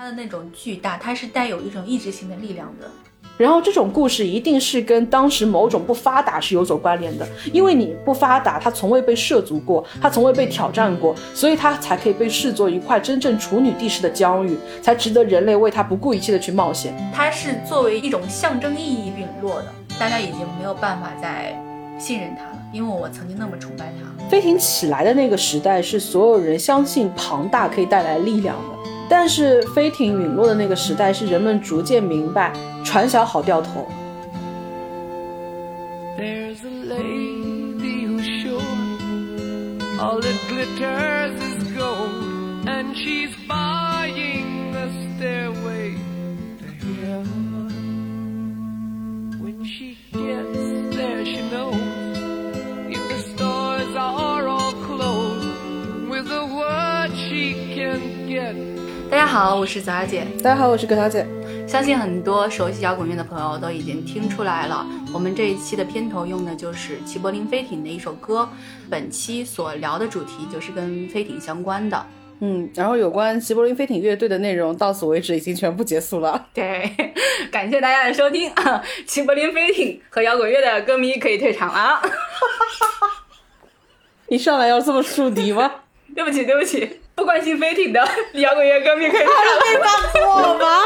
它的那种巨大，它是带有一种意志性的力量的。然后这种故事一定是跟当时某种不发达是有所关联的，因为你不发达，它从未被涉足过，它从未被挑战过，所以它才可以被视作一块真正处女地式的疆域，才值得人类为它不顾一切的去冒险。它是作为一种象征意义陨落的，大家已经没有办法再信任它了，因为我曾经那么崇拜它。飞艇起来的那个时代是所有人相信庞大可以带来力量的。但是飞艇陨落的那个时代，是人们逐渐明白，船小好掉头。大家好，我是早姐。大家好，我是葛小姐。相信很多熟悉摇滚乐的朋友都已经听出来了，我们这一期的片头用的就是齐柏林飞艇的一首歌。本期所聊的主题就是跟飞艇相关的。嗯，然后有关齐柏林飞艇乐队的内容到此为止已经全部结束了。对，感谢大家的收听啊。齐柏林飞艇和摇滚乐的歌迷可以退场了。你上来要这么树敌吗？对不起，对不起。不关心飞艇的 摇滚乐歌迷可以被骂我吗？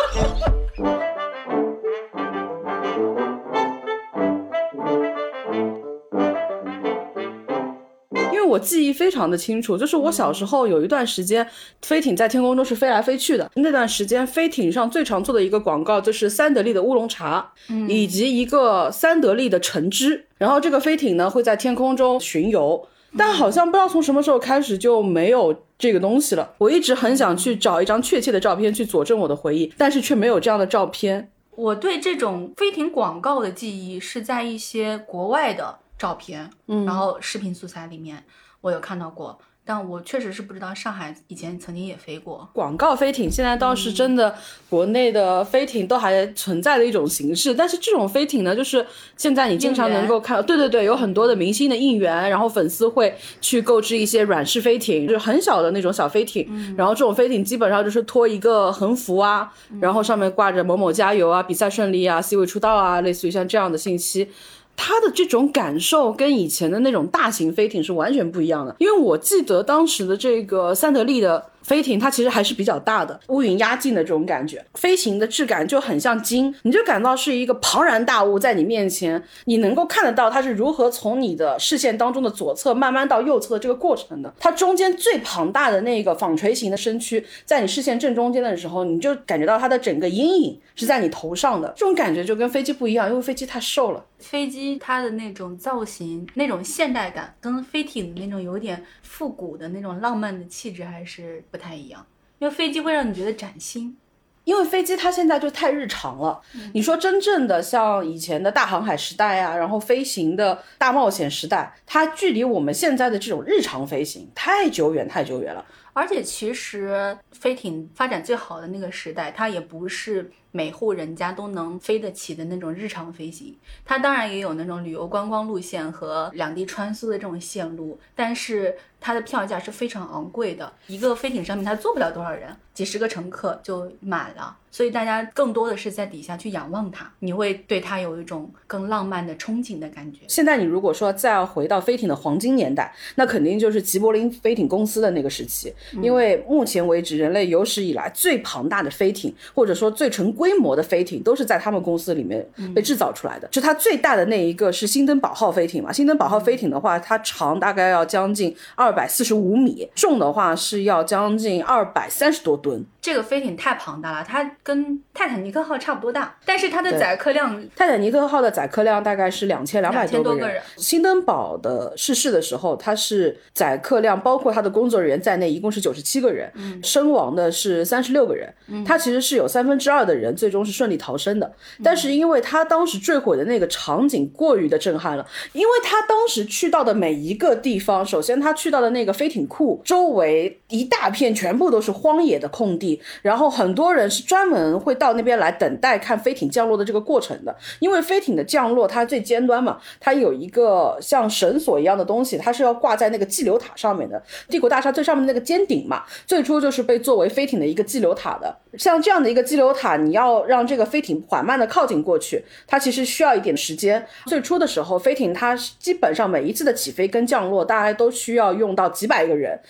因为我记忆非常的清楚，就是我小时候有一段时间，飞艇在天空中是飞来飞去的。那段时间，飞艇上最常做的一个广告就是三得利的乌龙茶，以及一个三得利的橙汁。然后这个飞艇呢会在天空中巡游。但好像不知道从什么时候开始就没有这个东西了。我一直很想去找一张确切的照片去佐证我的回忆，但是却没有这样的照片。我对这种飞艇广告的记忆是在一些国外的照片，嗯，然后视频素材里面我有看到过。但我确实是不知道上海以前曾经也飞过广告飞艇，现在倒是真的，国内的飞艇都还存在的一种形式。但是这种飞艇呢，就是现在你经常能够看到，对对对，有很多的明星的应援，然后粉丝会去购置一些软式飞艇，就是很小的那种小飞艇。然后这种飞艇基本上就是拖一个横幅啊，然后上面挂着某某加油啊，比赛顺利啊，C 位出道啊，类似于像这样的信息。他的这种感受跟以前的那种大型飞艇是完全不一样的，因为我记得当时的这个三得利的。飞艇它其实还是比较大的，乌云压境的这种感觉，飞行的质感就很像鲸，你就感到是一个庞然大物在你面前，你能够看得到它是如何从你的视线当中的左侧慢慢到右侧的这个过程的。它中间最庞大的那个纺锤形的身躯在你视线正中间的时候，你就感觉到它的整个阴影是在你头上的，这种感觉就跟飞机不一样，因为飞机太瘦了。飞机它的那种造型、那种现代感，跟飞艇的那种有点复古的那种浪漫的气质还是。不太一样，因为飞机会让你觉得崭新，因为飞机它现在就太日常了。你说真正的像以前的大航海时代啊，然后飞行的大冒险时代，它距离我们现在的这种日常飞行太久远太久远了。而且其实飞艇发展最好的那个时代，它也不是每户人家都能飞得起的那种日常飞行，它当然也有那种旅游观光路线和两地穿梭的这种线路，但是。它的票价是非常昂贵的，一个飞艇上面它坐不了多少人，几十个乘客就满了，所以大家更多的是在底下去仰望它，你会对它有一种更浪漫的憧憬的感觉。现在你如果说再要回到飞艇的黄金年代，那肯定就是吉柏林飞艇公司的那个时期，因为目前为止人类有史以来最庞大的飞艇，或者说最成规模的飞艇，都是在他们公司里面被制造出来的。就它最大的那一个是新登堡号飞艇嘛，新登堡号飞艇的话，它长大概要将近二。二百四十五米，重的话是要将近二百三十多吨。这个飞艇太庞大了，它跟泰坦尼克号差不多大，但是它的载客量，泰坦尼克号的载客量大概是两千两百多个人。新登堡的逝世的时候，它是载客量包括它的工作人员在内，一共是九十七个人，身亡的是三十六个人。它其实是有三分之二的人最终是顺利逃生的，但是因为它当时坠毁的那个场景过于的震撼了，因为他当时去到的每一个地方，首先他去到的那个飞艇库周围一大片全部都是荒野的空地。然后很多人是专门会到那边来等待看飞艇降落的这个过程的。因为飞艇的降落，它最尖端嘛，它有一个像绳索一样的东西，它是要挂在那个激流塔上面的。帝国大厦最上面那个尖顶嘛，最初就是被作为飞艇的一个激流塔的。像这样的一个激流塔，你要让这个飞艇缓慢的靠近过去，它其实需要一点时间。最初的时候，飞艇它基本上每一次的起飞跟降落，大概都需要用到几百个人。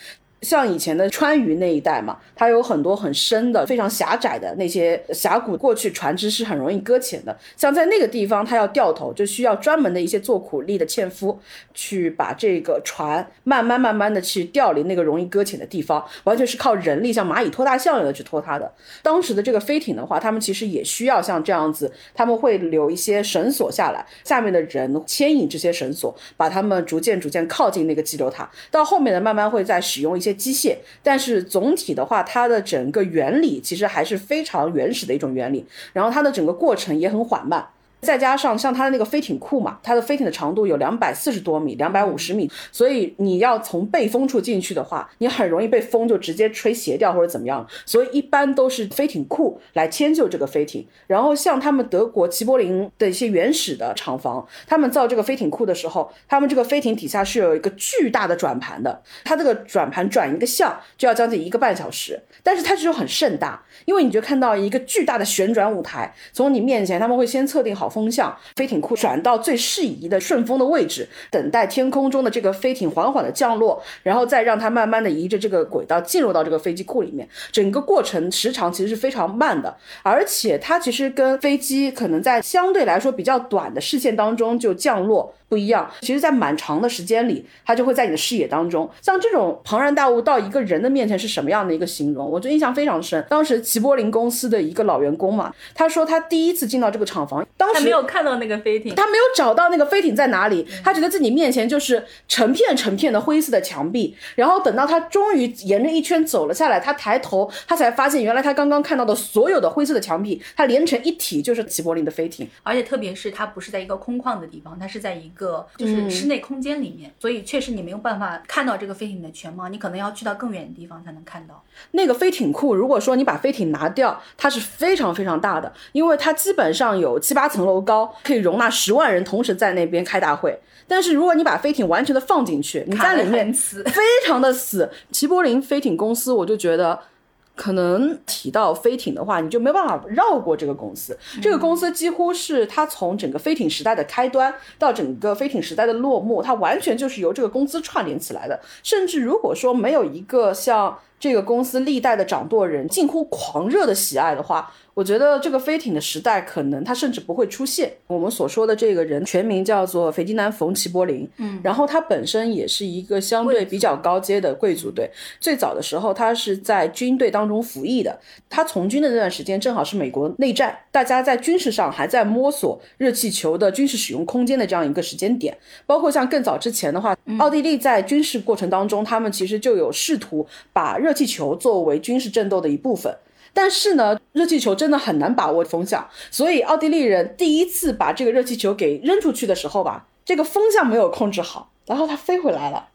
像以前的川渝那一带嘛，它有很多很深的、非常狭窄的那些峡谷，过去船只是很容易搁浅的。像在那个地方，它要掉头，就需要专门的一些做苦力的纤夫去把这个船慢慢慢慢的去调离那个容易搁浅的地方，完全是靠人力，像蚂蚁拖大象一样的去拖它的。当时的这个飞艇的话，他们其实也需要像这样子，他们会留一些绳索下来，下面的人牵引这些绳索，把他们逐渐逐渐靠近那个激流塔。到后面呢，慢慢会再使用一些。机械，但是总体的话，它的整个原理其实还是非常原始的一种原理，然后它的整个过程也很缓慢。再加上像它的那个飞艇库嘛，它的飞艇的长度有两百四十多米，两百五十米，所以你要从背风处进去的话，你很容易被风就直接吹斜掉或者怎么样。所以一般都是飞艇库来迁就这个飞艇。然后像他们德国齐柏林的一些原始的厂房，他们造这个飞艇库的时候，他们这个飞艇底下是有一个巨大的转盘的，它这个转盘转一个向就要将近一个半小时，但是它只有很盛大，因为你就看到一个巨大的旋转舞台从你面前，他们会先测定好。风向飞艇库转到最适宜的顺风的位置，等待天空中的这个飞艇缓缓的降落，然后再让它慢慢的移着这个轨道进入到这个飞机库里面。整个过程时长其实是非常慢的，而且它其实跟飞机可能在相对来说比较短的视线当中就降落。不一样，其实，在蛮长的时间里，它就会在你的视野当中。像这种庞然大物到一个人的面前是什么样的一个形容？我就印象非常深。当时齐柏林公司的一个老员工嘛，他说他第一次进到这个厂房，当时没有看到那个飞艇，他没有找到那个飞艇在哪里，他觉得自己面前就是成片成片的灰色的墙壁。然后等到他终于沿着一圈走了下来，他抬头，他才发现原来他刚刚看到的所有的灰色的墙壁，它连成一体就是齐柏林的飞艇。而且特别是它不是在一个空旷的地方，它是在一个。个就是室内空间里面，所以确实你没有办法看到这个飞艇的全貌，你可能要去到更远的地方才能看到那个飞艇库。如果说你把飞艇拿掉，它是非常非常大的，因为它基本上有七八层楼高，可以容纳十万人同时在那边开大会。但是如果你把飞艇完全的放进去，你在里面非常的死。齐柏林飞艇公司，我就觉得。可能提到飞艇的话，你就没办法绕过这个公司。这个公司几乎是它从整个飞艇时代的开端到整个飞艇时代的落幕，它完全就是由这个公司串联起来的。甚至如果说没有一个像这个公司历代的掌舵人近乎狂热的喜爱的话。我觉得这个飞艇的时代，可能它甚至不会出现。我们所说的这个人全名叫做斐迪南·冯·齐柏林，嗯，然后他本身也是一个相对比较高阶的贵族。对，最早的时候他是在军队当中服役的。他从军的那段时间正好是美国内战，大家在军事上还在摸索热气球的军事使用空间的这样一个时间点。包括像更早之前的话，奥地利在军事过程当中，他们其实就有试图把热热气球作为军事战斗的一部分。但是呢，热气球真的很难把握风向，所以奥地利人第一次把这个热气球给扔出去的时候吧，这个风向没有控制好，然后它飞回来了，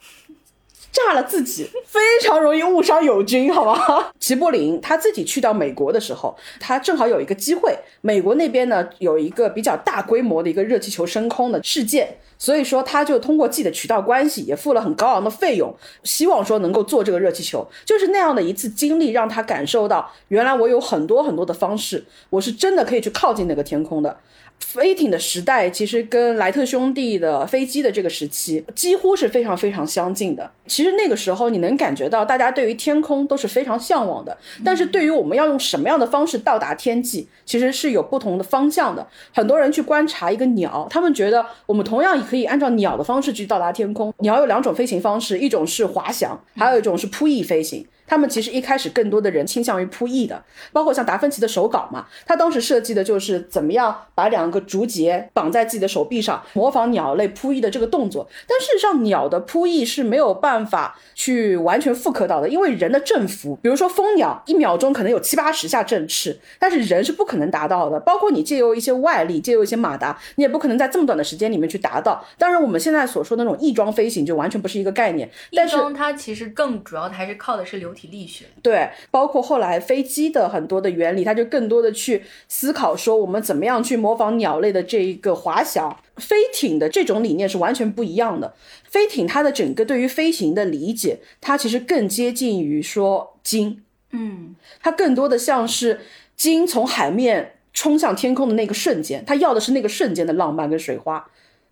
炸了自己，非常容易误伤友军，好吗？齐柏林他自己去到美国的时候，他正好有一个机会，美国那边呢有一个比较大规模的一个热气球升空的事件。所以说，他就通过自己的渠道关系，也付了很高昂的费用，希望说能够做这个热气球。就是那样的一次经历，让他感受到，原来我有很多很多的方式，我是真的可以去靠近那个天空的。飞艇的时代其实跟莱特兄弟的飞机的这个时期几乎是非常非常相近的。其实那个时候你能感觉到大家对于天空都是非常向往的，但是对于我们要用什么样的方式到达天际，其实是有不同的方向的。很多人去观察一个鸟，他们觉得我们同样也可以按照鸟的方式去到达天空。鸟有两种飞行方式，一种是滑翔，还有一种是扑翼飞行。他们其实一开始更多的人倾向于扑翼的，包括像达芬奇的手稿嘛，他当时设计的就是怎么样把两个竹节绑在自己的手臂上，模仿鸟类扑翼的这个动作。但事实上，鸟的扑翼是没有办法去完全复刻到的，因为人的振幅，比如说蜂鸟一秒钟可能有七八十下振翅，但是人是不可能达到的。包括你借由一些外力，借由一些马达，你也不可能在这么短的时间里面去达到。当然，我们现在所说的那种翼装飞行就完全不是一个概念。翼装它其实更主要的还是靠的是流。体力学。对，包括后来飞机的很多的原理，它就更多的去思考说我们怎么样去模仿鸟类的这一个滑翔。飞艇的这种理念是完全不一样的。飞艇它的整个对于飞行的理解，它其实更接近于说鲸，嗯，它更多的像是鲸从海面冲向天空的那个瞬间，它要的是那个瞬间的浪漫跟水花。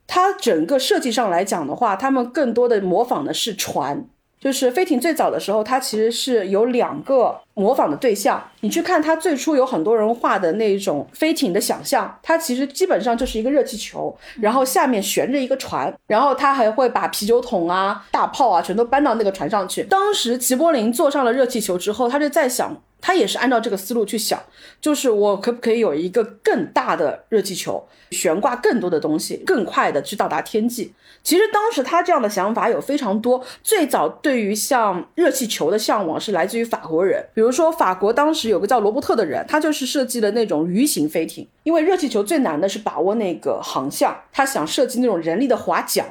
它整个设计上来讲的话，他们更多的模仿的是船。就是飞艇最早的时候，它其实是有两个模仿的对象。你去看它最初有很多人画的那种飞艇的想象，它其实基本上就是一个热气球，然后下面悬着一个船，然后它还会把啤酒桶啊、大炮啊全都搬到那个船上去。当时齐柏林坐上了热气球之后，他就在想。他也是按照这个思路去想，就是我可不可以有一个更大的热气球，悬挂更多的东西，更快的去到达天际。其实当时他这样的想法有非常多。最早对于像热气球的向往是来自于法国人，比如说法国当时有个叫罗伯特的人，他就是设计了那种鱼形飞艇。因为热气球最难的是把握那个航向，他想设计那种人力的划桨，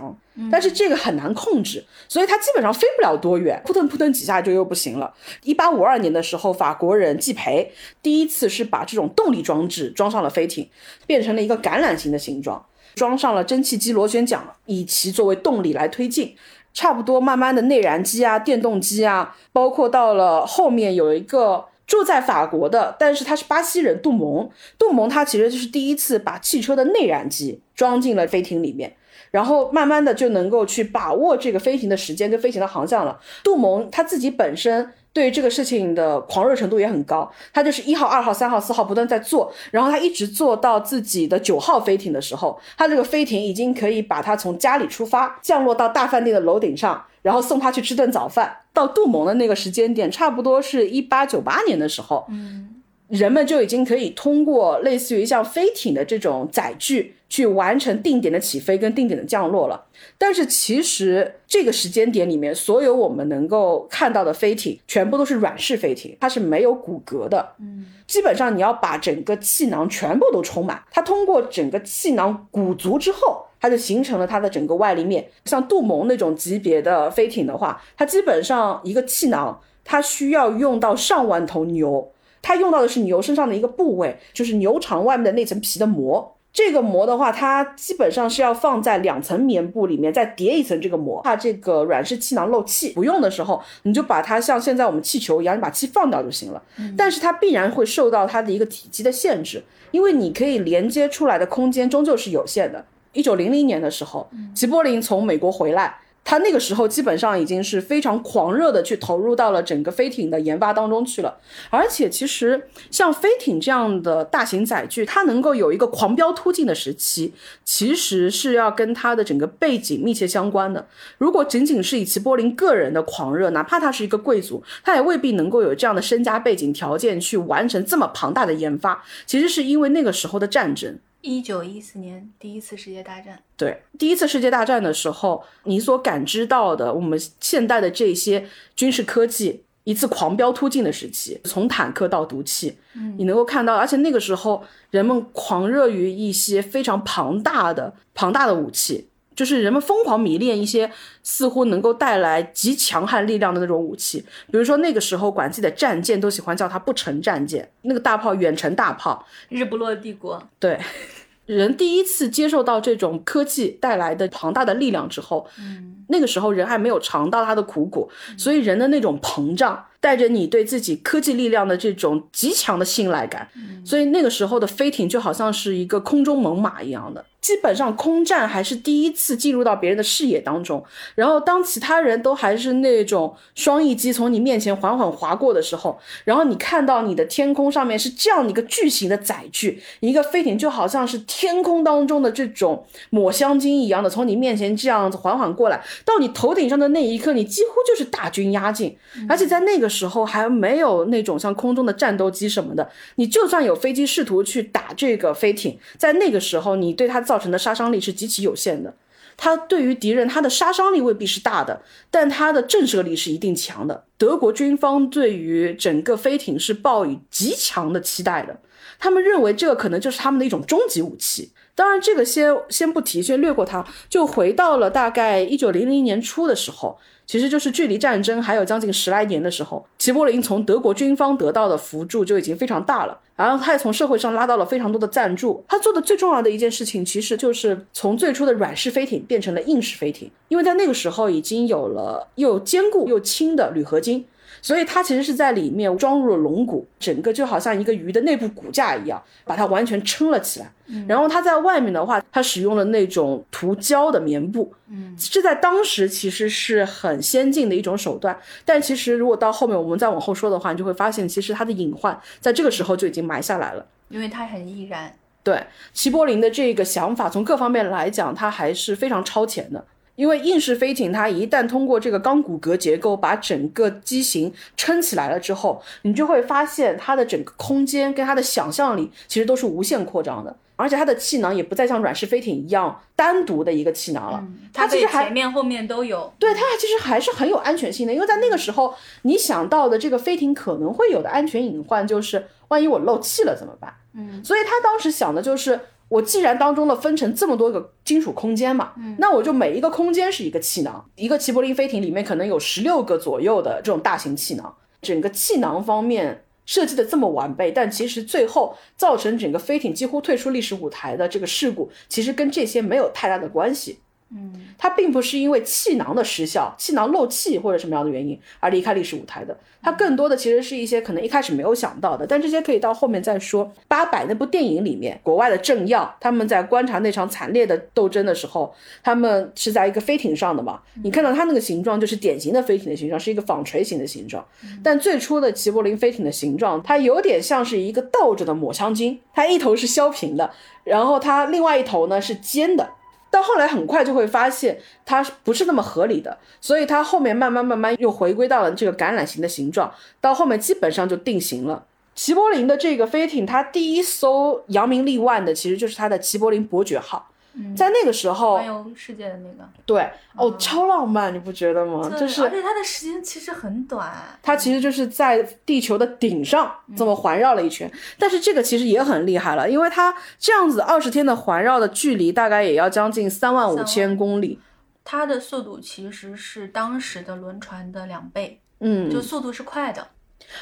但是这个很难控制，所以他基本上飞不了多远，扑腾扑腾几下就又不行了。一八五二年的时候，法国人季培第一次是把这种动力装置装上了飞艇，变成了一个橄榄形的形状，装上了蒸汽机螺旋桨，以其作为动力来推进。差不多慢慢的内燃机啊、电动机啊，包括到了后面有一个。住在法国的，但是他是巴西人，杜蒙。杜蒙他其实就是第一次把汽车的内燃机装进了飞艇里面，然后慢慢的就能够去把握这个飞行的时间跟飞行的航向了。杜蒙他自己本身对这个事情的狂热程度也很高，他就是一号、二号、三号、四号不断在做，然后他一直做到自己的九号飞艇的时候，他这个飞艇已经可以把他从家里出发，降落到大饭店的楼顶上。然后送他去吃顿早饭，到杜蒙的那个时间点，差不多是一八九八年的时候，嗯，人们就已经可以通过类似于像飞艇的这种载具去完成定点的起飞跟定点的降落了。但是其实这个时间点里面，所有我们能够看到的飞艇全部都是软式飞艇，它是没有骨骼的，嗯，基本上你要把整个气囊全部都充满，它通过整个气囊鼓足之后。它就形成了它的整个外立面，像杜蒙那种级别的飞艇的话，它基本上一个气囊，它需要用到上万头牛，它用到的是牛身上的一个部位，就是牛肠外面的那层皮的膜。这个膜的话，它基本上是要放在两层棉布里面再叠一层这个膜，怕这个软式气囊漏气。不用的时候，你就把它像现在我们气球一样，你把气放掉就行了。但是它必然会受到它的一个体积的限制，因为你可以连接出来的空间终究是有限的。一九零零年的时候，齐柏林从美国回来，他那个时候基本上已经是非常狂热的去投入到了整个飞艇的研发当中去了。而且，其实像飞艇这样的大型载具，它能够有一个狂飙突进的时期，其实是要跟它的整个背景密切相关的。如果仅仅是以齐柏林个人的狂热，哪怕他是一个贵族，他也未必能够有这样的身家背景条件去完成这么庞大的研发。其实是因为那个时候的战争。一九一四年第一次世界大战，对第一次世界大战的时候，你所感知到的我们现代的这些军事科技一次狂飙突进的时期，从坦克到毒气，嗯，你能够看到，而且那个时候人们狂热于一些非常庞大的、庞大的武器。就是人们疯狂迷恋一些似乎能够带来极强悍力量的那种武器，比如说那个时候管自己的战舰都喜欢叫它不成战舰，那个大炮远程大炮，日不落帝国。对，人第一次接受到这种科技带来的庞大的力量之后，嗯，那个时候人还没有尝到它的苦果，所以人的那种膨胀。带着你对自己科技力量的这种极强的信赖感，所以那个时候的飞艇就好像是一个空中猛犸一样的。基本上空战还是第一次进入到别人的视野当中，然后当其他人都还是那种双翼机从你面前缓缓划过的时候，然后你看到你的天空上面是这样一个巨型的载具，一个飞艇就好像是天空当中的这种抹香鲸一样的从你面前这样子缓缓过来，到你头顶上的那一刻，你几乎就是大军压境，而且在那个时候还没有那种像空中的战斗机什么的，你就算有飞机试图去打这个飞艇，在那个时候你对它造造成的杀伤力是极其有限的，它对于敌人，它的杀伤力未必是大的，但它的震慑力是一定强的。德国军方对于整个飞艇是抱以极强的期待的，他们认为这个可能就是他们的一种终极武器。当然，这个先先不提，先略过它，就回到了大概一九零零年初的时候，其实就是距离战争还有将近十来年的时候，齐柏林从德国军方得到的扶助就已经非常大了，然后他也从社会上拉到了非常多的赞助。他做的最重要的一件事情，其实就是从最初的软式飞艇变成了硬式飞艇，因为在那个时候已经有了又坚固又轻的铝合金。所以它其实是在里面装入了龙骨，整个就好像一个鱼的内部骨架一样，把它完全撑了起来。然后它在外面的话，它使用了那种涂胶的棉布，嗯，这在当时其实是很先进的一种手段。但其实如果到后面我们再往后说的话，你就会发现，其实它的隐患在这个时候就已经埋下来了，因为它很易燃。对，齐柏林的这个想法，从各方面来讲，它还是非常超前的。因为硬式飞艇，它一旦通过这个钢骨骼结构把整个机型撑起来了之后，你就会发现它的整个空间跟它的想象力其实都是无限扩张的，而且它的气囊也不再像软式飞艇一样单独的一个气囊了，它其实前面后面都有。对，它其实还是很有安全性的，因为在那个时候，你想到的这个飞艇可能会有的安全隐患就是，万一我漏气了怎么办？嗯，所以他当时想的就是。我既然当中的分成这么多个金属空间嘛，那我就每一个空间是一个气囊，一个齐柏林飞艇里面可能有十六个左右的这种大型气囊，整个气囊方面设计的这么完备，但其实最后造成整个飞艇几乎退出历史舞台的这个事故，其实跟这些没有太大的关系。嗯，它并不是因为气囊的失效、气囊漏气或者什么样的原因而离开历史舞台的。它更多的其实是一些可能一开始没有想到的，但这些可以到后面再说。八百那部电影里面，国外的政要他们在观察那场惨烈的斗争的时候，他们是在一个飞艇上的嘛？你看到它那个形状就是典型的飞艇的形状，是一个纺锤形的形状。但最初的齐柏林飞艇的形状，它有点像是一个倒着的抹香鲸，它一头是削平的，然后它另外一头呢是尖的。到后来很快就会发现它不是那么合理的，所以它后面慢慢慢慢又回归到了这个橄榄形的形状，到后面基本上就定型了。齐柏林的这个飞艇，它第一艘扬名立万的其实就是它的齐柏林伯爵号。在那个时候，环游世界的那个，对哦，超浪漫，你不觉得吗？就是，而且它的时间其实很短，它其实就是在地球的顶上这么环绕了一圈。但是这个其实也很厉害了，因为它这样子二十天的环绕的距离大概也要将近三万五千公里，它的速度其实是当时的轮船的两倍，嗯，就速度是快的。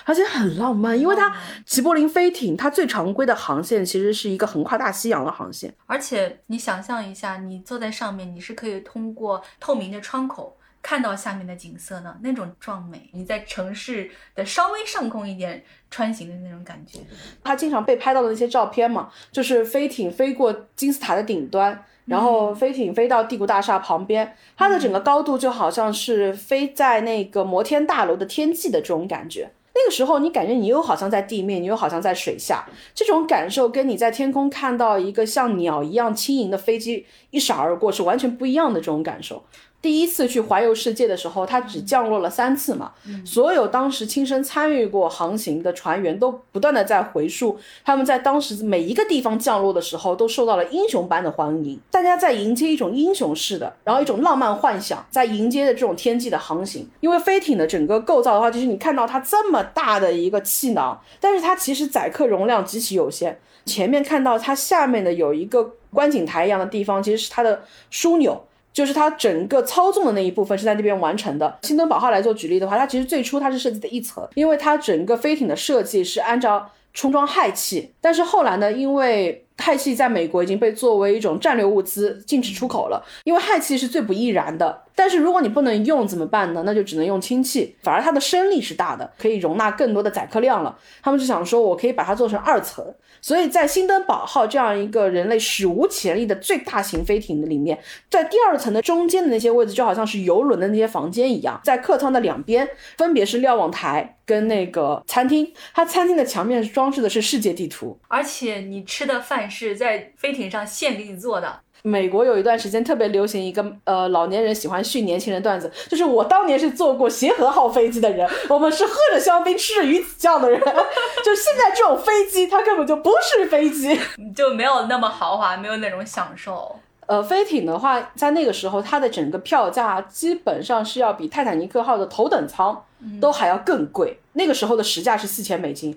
而且很浪漫，因为它齐柏林飞艇它最常规的航线其实是一个横跨大西洋的航线。而且你想象一下，你坐在上面，你是可以通过透明的窗口看到下面的景色的那种壮美。你在城市的稍微上空一点穿行的那种感觉。它经常被拍到的那些照片嘛，就是飞艇飞过金字塔的顶端，然后飞艇飞到帝国大厦旁边，它的整个高度就好像是飞在那个摩天大楼的天际的这种感觉。那个时候，你感觉你又好像在地面，你又好像在水下，这种感受跟你在天空看到一个像鸟一样轻盈的飞机一闪而过是完全不一样的这种感受。第一次去环游世界的时候，它只降落了三次嘛。所有当时亲身参与过航行的船员都不断的在回述，他们在当时每一个地方降落的时候，都受到了英雄般的欢迎。大家在迎接一种英雄式的，然后一种浪漫幻想，在迎接的这种天际的航行。因为飞艇的整个构造的话，就是你看到它这么大的一个气囊，但是它其实载客容量极其有限。前面看到它下面的有一个观景台一样的地方，其实是它的枢纽。就是它整个操纵的那一部分是在那边完成的。新登堡号来做举例的话，它其实最初它是设计的一层，因为它整个飞艇的设计是按照充装氦气，但是后来呢，因为氦气在美国已经被作为一种战略物资禁止出口了，因为氦气是最不易燃的。但是如果你不能用怎么办呢？那就只能用氢气，反而它的升力是大的，可以容纳更多的载客量了。他们就想说，我可以把它做成二层。所以在新登堡号这样一个人类史无前例的最大型飞艇的里面，在第二层的中间的那些位置，就好像是游轮的那些房间一样，在客舱的两边分别是瞭望台跟那个餐厅，它餐厅的墙面装饰的是世界地图，而且你吃的饭是在飞艇上现给你做的。美国有一段时间特别流行一个呃老年人喜欢训年轻人段子，就是我当年是坐过协和号飞机的人，我们是喝着香槟吃着鱼子酱的人，就现在这种飞机它根本就不是飞机，就没有那么豪华，没有那种享受。呃，飞艇的话，在那个时候它的整个票价基本上是要比泰坦尼克号的头等舱都还要更贵。那个时候的实价是四千美金，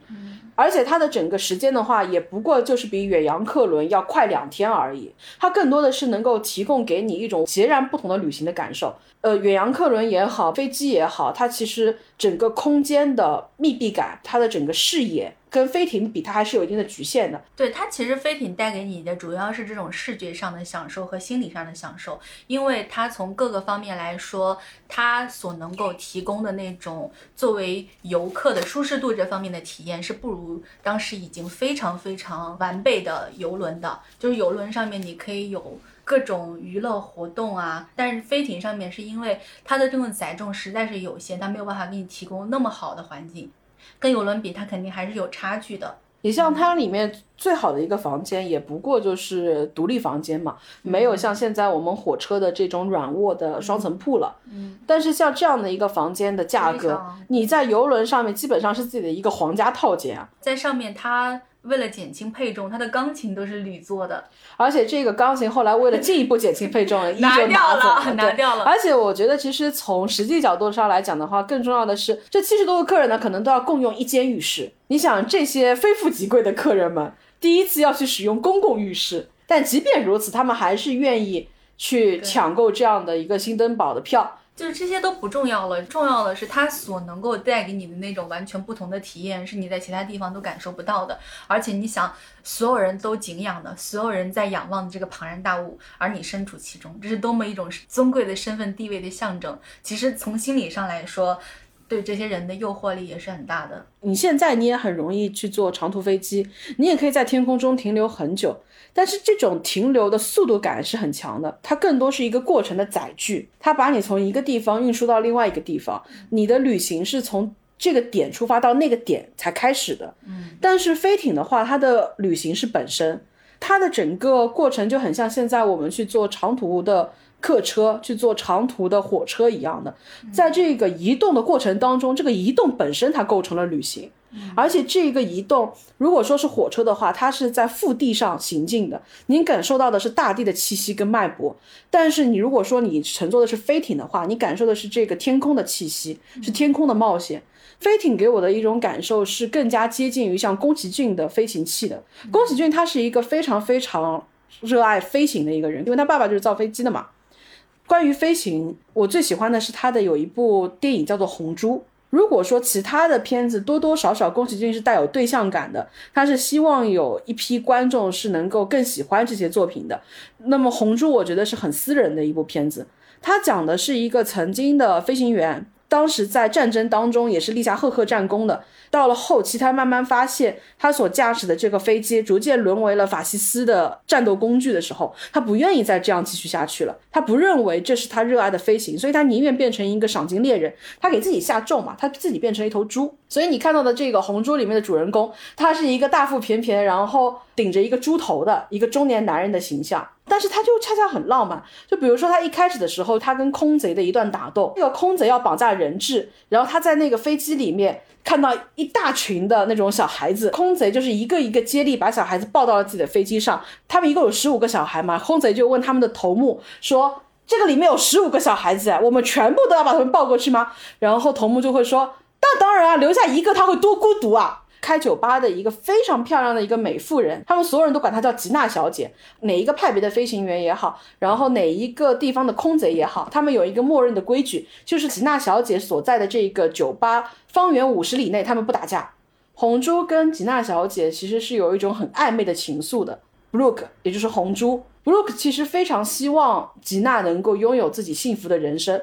而且它的整个时间的话，也不过就是比远洋客轮要快两天而已。它更多的是能够提供给你一种截然不同的旅行的感受。呃，远洋客轮也好，飞机也好，它其实整个空间的密闭感，它的整个视野。跟飞艇比，它还是有一定的局限的。对它，其实飞艇带给你的主要是这种视觉上的享受和心理上的享受，因为它从各个方面来说，它所能够提供的那种作为游客的舒适度这方面的体验，是不如当时已经非常非常完备的游轮的。就是游轮上面你可以有各种娱乐活动啊，但是飞艇上面是因为它的这种载重实在是有限，它没有办法给你提供那么好的环境。跟游轮比，它肯定还是有差距的。你像它里面最好的一个房间，也不过就是独立房间嘛，没有像现在我们火车的这种软卧的双层铺了。嗯，但是像这样的一个房间的价格，你在游轮上面基本上是自己的一个皇家套间啊，在上面它。为了减轻配重，它的钢琴都是铝做的，而且这个钢琴后来为了 进一步减轻配重，拿掉了，拿 掉了。而且我觉得，其实从实际角度上来讲的话，更重要的是，这七十多个客人呢，可能都要共用一间浴室。你想，这些非富即贵的客人们第一次要去使用公共浴室，但即便如此，他们还是愿意去抢购这样的一个新登堡的票。就是这些都不重要了，重要的是它所能够带给你的那种完全不同的体验，是你在其他地方都感受不到的。而且你想，所有人都敬仰的，所有人在仰望的这个庞然大物，而你身处其中，这是多么一种尊贵的身份地位的象征。其实从心理上来说。对这些人的诱惑力也是很大的。你现在你也很容易去坐长途飞机，你也可以在天空中停留很久，但是这种停留的速度感是很强的，它更多是一个过程的载具，它把你从一个地方运输到另外一个地方，你的旅行是从这个点出发到那个点才开始的。嗯，但是飞艇的话，它的旅行是本身，它的整个过程就很像现在我们去坐长途的。客车去坐长途的火车一样的，在这个移动的过程当中，这个移动本身它构成了旅行，而且这个移动如果说是火车的话，它是在腹地上行进的，您感受到的是大地的气息跟脉搏。但是你如果说你乘坐的是飞艇的话，你感受的是这个天空的气息，是天空的冒险。飞艇给我的一种感受是更加接近于像宫崎骏的飞行器的。宫崎骏他是一个非常非常热爱飞行的一个人，因为他爸爸就是造飞机的嘛。关于飞行，我最喜欢的是他的有一部电影叫做《红猪》。如果说其他的片子多多少少宫崎骏是带有对象感的，他是希望有一批观众是能够更喜欢这些作品的。那么《红猪》我觉得是很私人的一部片子，它讲的是一个曾经的飞行员。当时在战争当中也是立下赫赫战功的。到了后期，他慢慢发现他所驾驶的这个飞机逐渐沦为了法西斯的战斗工具的时候，他不愿意再这样继续下去了。他不认为这是他热爱的飞行，所以他宁愿变成一个赏金猎人。他给自己下咒嘛，他自己变成一头猪。所以你看到的这个红猪里面的主人公，他是一个大腹便便，然后顶着一个猪头的一个中年男人的形象。但是他就恰恰很浪漫，就比如说他一开始的时候，他跟空贼的一段打斗，那个空贼要绑架人质，然后他在那个飞机里面看到一大群的那种小孩子，空贼就是一个一个接力把小孩子抱到了自己的飞机上，他们一共有十五个小孩嘛，空贼就问他们的头目说：“这个里面有十五个小孩子，我们全部都要把他们抱过去吗？”然后头目就会说：“那当然啊，留下一个他会多孤独啊。”开酒吧的一个非常漂亮的一个美妇人，他们所有人都管她叫吉娜小姐。哪一个派别的飞行员也好，然后哪一个地方的空贼也好，他们有一个默认的规矩，就是吉娜小姐所在的这个酒吧方圆五十里内，他们不打架。红珠跟吉娜小姐其实是有一种很暧昧的情愫的。Brooke，也就是红珠，Brooke 其实非常希望吉娜能够拥有自己幸福的人生，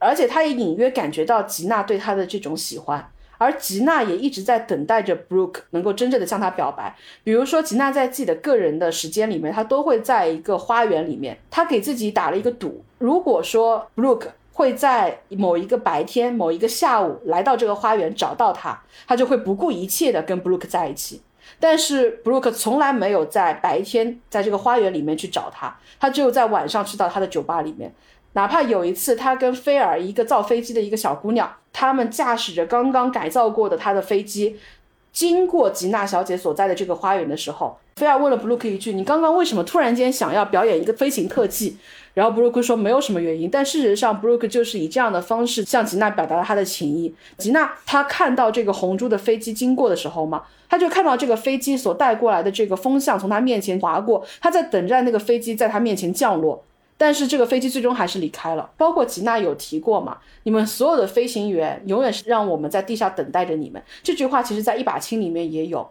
而且他也隐约感觉到吉娜对他的这种喜欢。而吉娜也一直在等待着 Brooke 能够真正的向他表白。比如说，吉娜在自己的个人的时间里面，她都会在一个花园里面，她给自己打了一个赌：如果说 Brooke 会在某一个白天、某一个下午来到这个花园找到他，他就会不顾一切的跟 Brooke 在一起。但是 Brooke 从来没有在白天在这个花园里面去找他，他只有在晚上去到他的酒吧里面。哪怕有一次，他跟菲尔一个造飞机的一个小姑娘，他们驾驶着刚刚改造过的他的飞机，经过吉娜小姐所在的这个花园的时候，菲尔问了布鲁克一句：“你刚刚为什么突然间想要表演一个飞行特技？”然后布鲁克说：“没有什么原因。”但事实上，布鲁克就是以这样的方式向吉娜表达了他的情意。吉娜她看到这个红珠的飞机经过的时候嘛，她就看到这个飞机所带过来的这个风向从她面前划过，她在等待那个飞机在她面前降落。但是这个飞机最终还是离开了。包括吉娜有提过嘛，你们所有的飞行员永远是让我们在地下等待着你们。这句话其实在一把青里面也有。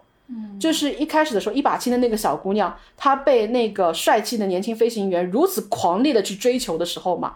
就是一开始的时候，一把青的那个小姑娘，她被那个帅气的年轻飞行员如此狂烈的去追求的时候嘛，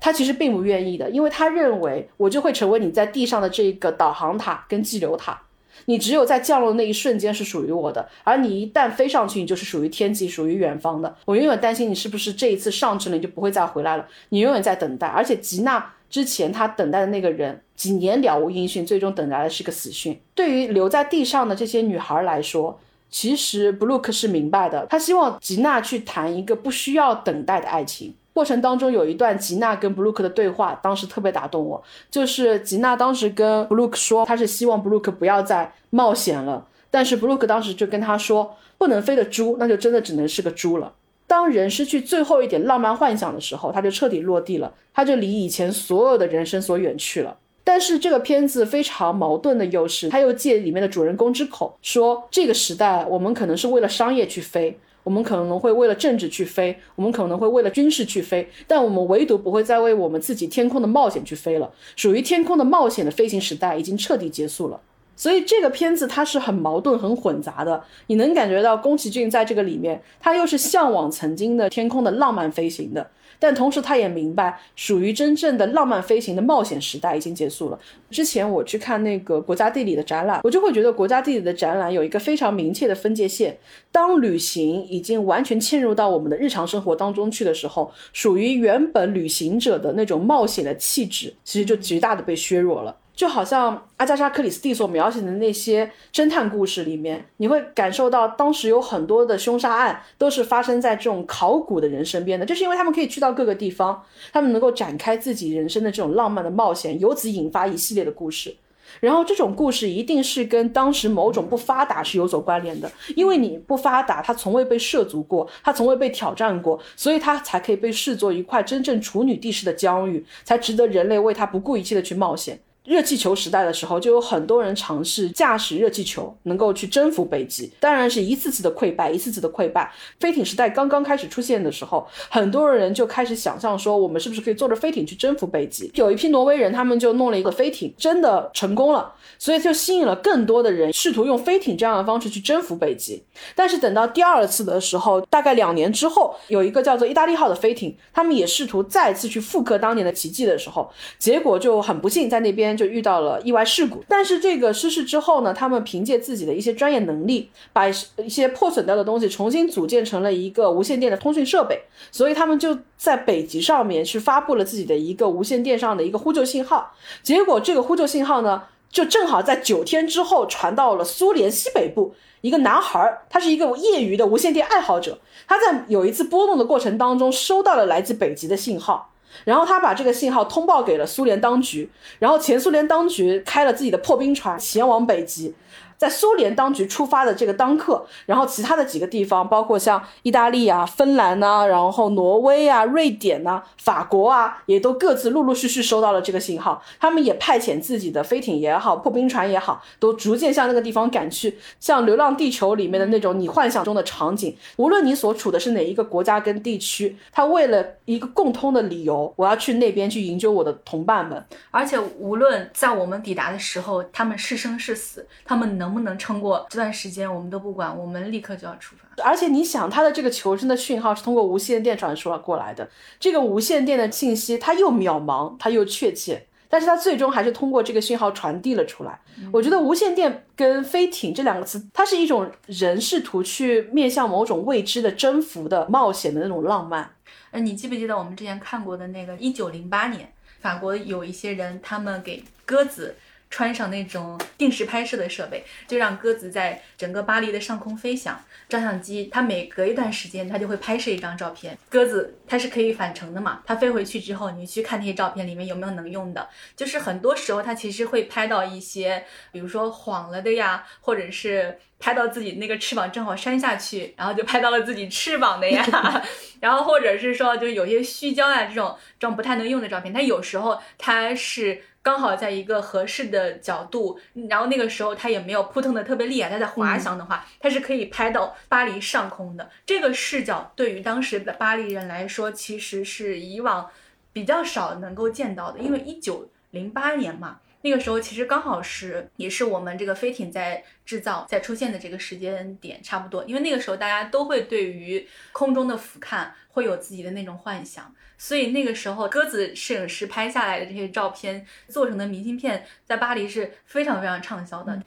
她其实并不愿意的，因为她认为我就会成为你在地上的这个导航塔跟激流塔，你只有在降落的那一瞬间是属于我的，而你一旦飞上去，你就是属于天际、属于远方的。我永远担心你是不是这一次上去了你就不会再回来了，你永远在等待，而且吉娜。之前她等待的那个人几年了无音讯，最终等来的是个死讯。对于留在地上的这些女孩来说，其实布鲁克是明白的，他希望吉娜去谈一个不需要等待的爱情。过程当中有一段吉娜跟布鲁克的对话，当时特别打动我，就是吉娜当时跟布鲁克说，她是希望布鲁克不要再冒险了，但是布鲁克当时就跟他说，不能飞的猪，那就真的只能是个猪了。当人失去最后一点浪漫幻想的时候，他就彻底落地了，他就离以前所有的人生所远去了。但是这个片子非常矛盾的又是，他又借里面的主人公之口说，这个时代我们可能是为了商业去飞，我们可能会为了政治去飞，我们可能会为了军事去飞，但我们唯独不会再为我们自己天空的冒险去飞了。属于天空的冒险的飞行时代已经彻底结束了。所以这个片子它是很矛盾、很混杂的。你能感觉到宫崎骏在这个里面，他又是向往曾经的天空的浪漫飞行的，但同时他也明白，属于真正的浪漫飞行的冒险时代已经结束了。之前我去看那个国家地理的展览，我就会觉得国家地理的展览有一个非常明确的分界线：当旅行已经完全嵌入到我们的日常生活当中去的时候，属于原本旅行者的那种冒险的气质，其实就极大的被削弱了。就好像阿加莎·克里斯蒂所描写的那些侦探故事里面，你会感受到当时有很多的凶杀案都是发生在这种考古的人身边的，就是因为他们可以去到各个地方，他们能够展开自己人生的这种浪漫的冒险，由此引发一系列的故事。然后这种故事一定是跟当时某种不发达是有所关联的，因为你不发达，它从未被涉足过，它从未被挑战过，所以它才可以被视作一块真正处女地式的疆域，才值得人类为它不顾一切的去冒险。热气球时代的时候，就有很多人尝试驾驶热气球，能够去征服北极。当然是一次次的溃败，一次次的溃败。飞艇时代刚刚开始出现的时候，很多人就开始想象说，我们是不是可以坐着飞艇去征服北极？有一批挪威人，他们就弄了一个飞艇，真的成功了，所以就吸引了更多的人，试图用飞艇这样的方式去征服北极。但是等到第二次的时候，大概两年之后，有一个叫做意大利号的飞艇，他们也试图再次去复刻当年的奇迹的时候，结果就很不幸在那边。就遇到了意外事故，但是这个失事之后呢，他们凭借自己的一些专业能力，把一些破损掉的东西重新组建成了一个无线电的通讯设备，所以他们就在北极上面去发布了自己的一个无线电上的一个呼救信号。结果这个呼救信号呢，就正好在九天之后传到了苏联西北部，一个男孩，他是一个业余的无线电爱好者，他在有一次波动的过程当中收到了来自北极的信号。然后他把这个信号通报给了苏联当局，然后前苏联当局开了自己的破冰船前往北极。在苏联当局出发的这个当刻，然后其他的几个地方，包括像意大利啊、芬兰呐，然后挪威啊、瑞典呐、法国啊，也都各自陆陆续续收到了这个信号。他们也派遣自己的飞艇也好、破冰船也好，都逐渐向那个地方赶去。像《流浪地球》里面的那种你幻想中的场景，无论你所处的是哪一个国家跟地区，他为了一个共通的理由，我要去那边去营救我的同伴们。而且无论在我们抵达的时候，他们是生是死，他们能。能不能撑过这段时间，我们都不管，我们立刻就要出发。而且你想，它的这个求生的讯号是通过无线电传输过来的，这个无线电的信息它又渺茫，它又确切，但是它最终还是通过这个讯号传递了出来。我觉得无线电跟飞艇这两个词，它是一种人试图去面向某种未知的征服的冒险的那种浪漫。呃，你记不记得我们之前看过的那个一九零八年，法国有一些人他们给鸽子。穿上那种定时拍摄的设备，就让鸽子在整个巴黎的上空飞翔。照相机它每隔一段时间，它就会拍摄一张照片。鸽子它是可以返程的嘛？它飞回去之后，你去看那些照片里面有没有能用的。就是很多时候它其实会拍到一些，比如说晃了的呀，或者是拍到自己那个翅膀正好扇下去，然后就拍到了自己翅膀的呀。然后或者是说，就有些虚焦啊这种这种不太能用的照片，它有时候它是。刚好在一个合适的角度，然后那个时候它也没有扑腾的特别厉害，它在滑翔的话，它是可以拍到巴黎上空的。这个视角对于当时的巴黎人来说，其实是以往比较少能够见到的，因为一九零八年嘛。那个时候其实刚好是，也是我们这个飞艇在制造、在出现的这个时间点差不多。因为那个时候大家都会对于空中的俯瞰会有自己的那种幻想，所以那个时候鸽子摄影师拍下来的这些照片做成的明信片，在巴黎是非常非常畅销的。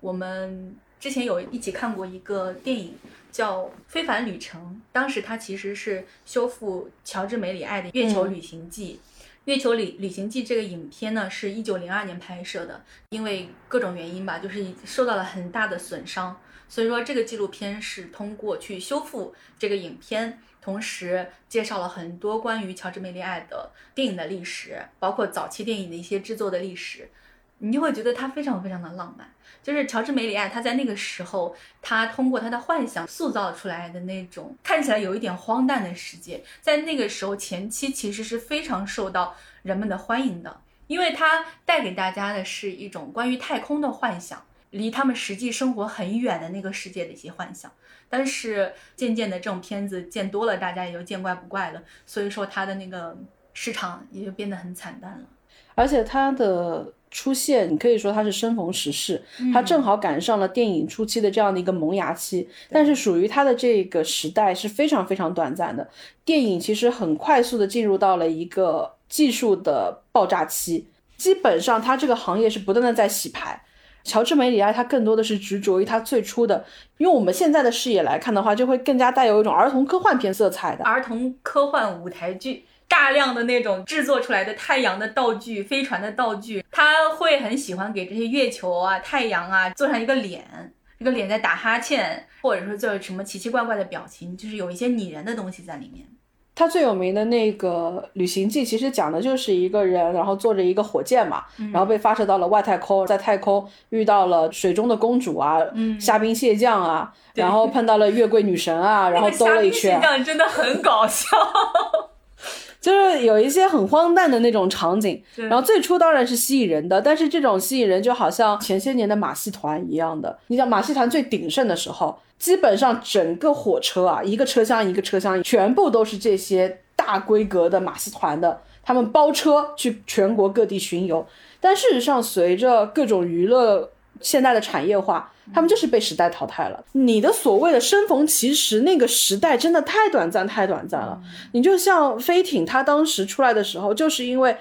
我们之前有一起看过一个电影叫《非凡旅程》，当时它其实是修复乔治·梅里爱的《月球旅行记》。《月球旅旅行记》这个影片呢，是一九零二年拍摄的，因为各种原因吧，就是受到了很大的损伤，所以说这个纪录片是通过去修复这个影片，同时介绍了很多关于乔治·梅利爱的电影的历史，包括早期电影的一些制作的历史，你就会觉得它非常非常的浪漫。就是乔治·梅里爱，他在那个时候，他通过他的幻想塑造出来的那种看起来有一点荒诞的世界，在那个时候前期其实是非常受到人们的欢迎的，因为他带给大家的是一种关于太空的幻想，离他们实际生活很远的那个世界的一些幻想。但是渐渐的，这种片子见多了，大家也就见怪不怪了，所以说他的那个市场也就变得很惨淡了，而且他的。出现，你可以说它是生逢时势，它正好赶上了电影初期的这样的一个萌芽期，但是属于它的这个时代是非常非常短暂的。电影其实很快速的进入到了一个技术的爆炸期，基本上它这个行业是不断的在洗牌。乔治·梅里埃他更多的是执着于他最初的，用我们现在的视野来看的话，就会更加带有一种儿童科幻片色彩的儿童科幻舞台剧。大量的那种制作出来的太阳的道具、飞船的道具，他会很喜欢给这些月球啊、太阳啊做上一个脸，一个脸在打哈欠，或者说做什么奇奇怪怪的表情，就是有一些拟人的东西在里面。他最有名的那个旅行记，其实讲的就是一个人，然后坐着一个火箭嘛，然后被发射到了外太空，在太空遇到了水中的公主啊、虾兵蟹将啊，然后碰到了月桂女神啊，然后兜了一圈。虾兵蟹将真的很搞笑。就是有一些很荒诞的那种场景，然后最初当然是吸引人的，但是这种吸引人就好像前些年的马戏团一样的。你想马戏团最鼎盛的时候，基本上整个火车啊，一个车厢一个车厢，全部都是这些大规格的马戏团的，他们包车去全国各地巡游。但事实上，随着各种娱乐现代的产业化。他们就是被时代淘汰了。你的所谓的生逢其时，那个时代真的太短暂，太短暂了。你就像飞艇，它当时出来的时候，就是因为。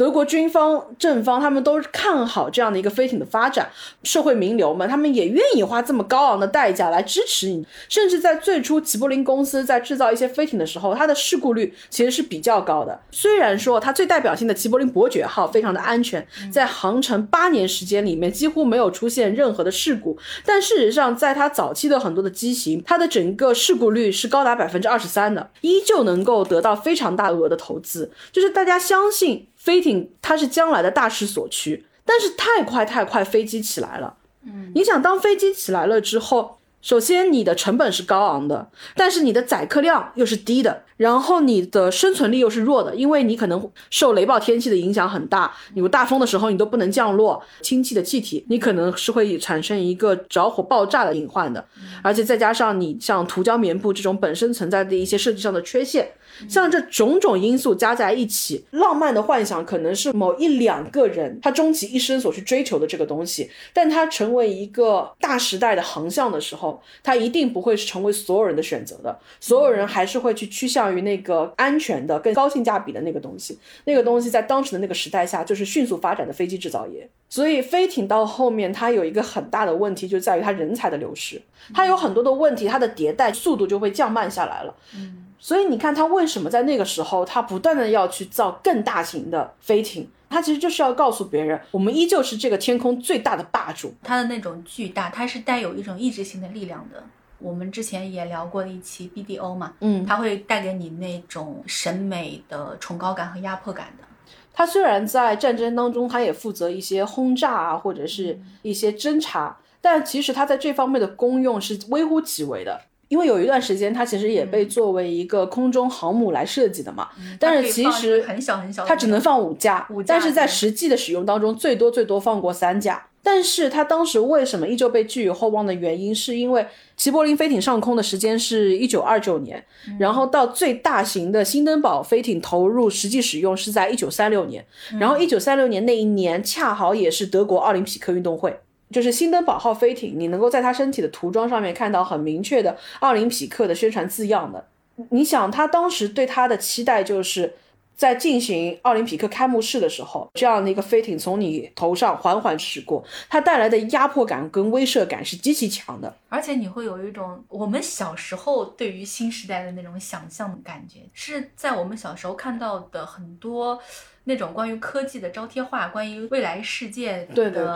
德国军方正方他们都看好这样的一个飞艇的发展，社会名流们他们也愿意花这么高昂的代价来支持你。甚至在最初，齐柏林公司在制造一些飞艇的时候，它的事故率其实是比较高的。虽然说它最代表性的齐柏林伯爵号非常的安全，在航程八年时间里面几乎没有出现任何的事故，但事实上，在它早期的很多的机型，它的整个事故率是高达百分之二十三的，依旧能够得到非常大额的投资，就是大家相信。飞艇它是将来的大势所趋，但是太快太快，飞机起来了。嗯，你想当飞机起来了之后，首先你的成本是高昂的，但是你的载客量又是低的，然后你的生存力又是弱的，因为你可能受雷暴天气的影响很大，有大风的时候你都不能降落，氢气的气体你可能是会产生一个着火爆炸的隐患的，而且再加上你像涂胶棉布这种本身存在的一些设计上的缺陷。像这种种因素加在一起，浪漫的幻想可能是某一两个人他终其一生所去追求的这个东西，但它成为一个大时代的航向的时候，它一定不会是成为所有人的选择的。所有人还是会去趋向于那个安全的、更高性价比的那个东西。那个东西在当时的那个时代下，就是迅速发展的飞机制造业。所以飞艇到后面，它有一个很大的问题，就在于它人才的流失，它有很多的问题，它的迭代速度就会降慢下来了。嗯。所以你看，他为什么在那个时候，他不断的要去造更大型的飞艇？他其实就是要告诉别人，我们依旧是这个天空最大的霸主。它的那种巨大，它是带有一种意志性的力量的。我们之前也聊过一期 BDO 嘛，嗯，它会带给你那种审美的崇高感和压迫感的。它虽然在战争当中，它也负责一些轰炸啊，或者是一些侦察，但其实它在这方面的功用是微乎其微的。因为有一段时间，它其实也被作为一个空中航母来设计的嘛，但是其实很小很小，它只能放五架，五架，但是在实际的使用当中，最多最多放过三架。但是它当时为什么依旧被寄予厚望的原因，是因为齐柏林飞艇上空的时间是一九二九年，然后到最大型的新登堡飞艇投入实际使用是在一九三六年，然后一九三六年那一年恰好也是德国奥林匹克运动会。就是新登堡号飞艇，你能够在它身体的涂装上面看到很明确的奥林匹克的宣传字样的。你想，他当时对它的期待，就是在进行奥林匹克开幕式的时候，这样的一个飞艇从你头上缓缓驶过，它带来的压迫感跟威慑感是极其强的。而且你会有一种我们小时候对于新时代的那种想象的感觉，是在我们小时候看到的很多那种关于科技的招贴画，关于未来世界的。对对对。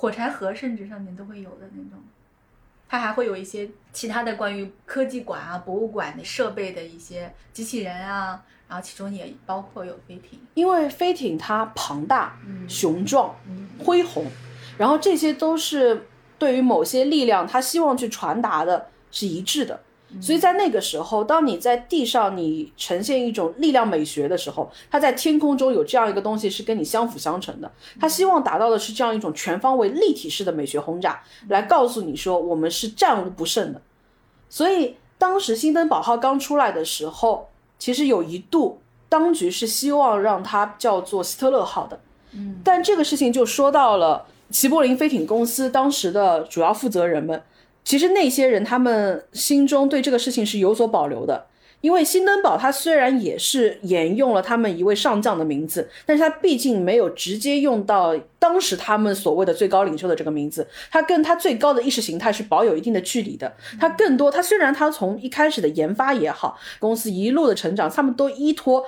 火柴盒甚至上面都会有的那种，它还会有一些其他的关于科技馆啊、博物馆的设备的一些机器人啊，然后其中也包括有飞艇，因为飞艇它庞大、雄壮、恢宏，然后这些都是对于某些力量，它希望去传达的是一致的。所以在那个时候，当你在地上你呈现一种力量美学的时候，它在天空中有这样一个东西是跟你相辅相成的。他希望达到的是这样一种全方位立体式的美学轰炸，来告诉你说我们是战无不胜的。所以当时新登堡号刚出来的时候，其实有一度当局是希望让它叫做希特勒号的。嗯，但这个事情就说到了齐柏林飞艇公司当时的主要负责人们。其实那些人他们心中对这个事情是有所保留的，因为新登堡他虽然也是沿用了他们一位上将的名字，但是他毕竟没有直接用到当时他们所谓的最高领袖的这个名字，他跟他最高的意识形态是保有一定的距离的。他更多，他虽然他从一开始的研发也好，公司一路的成长，他们都依托。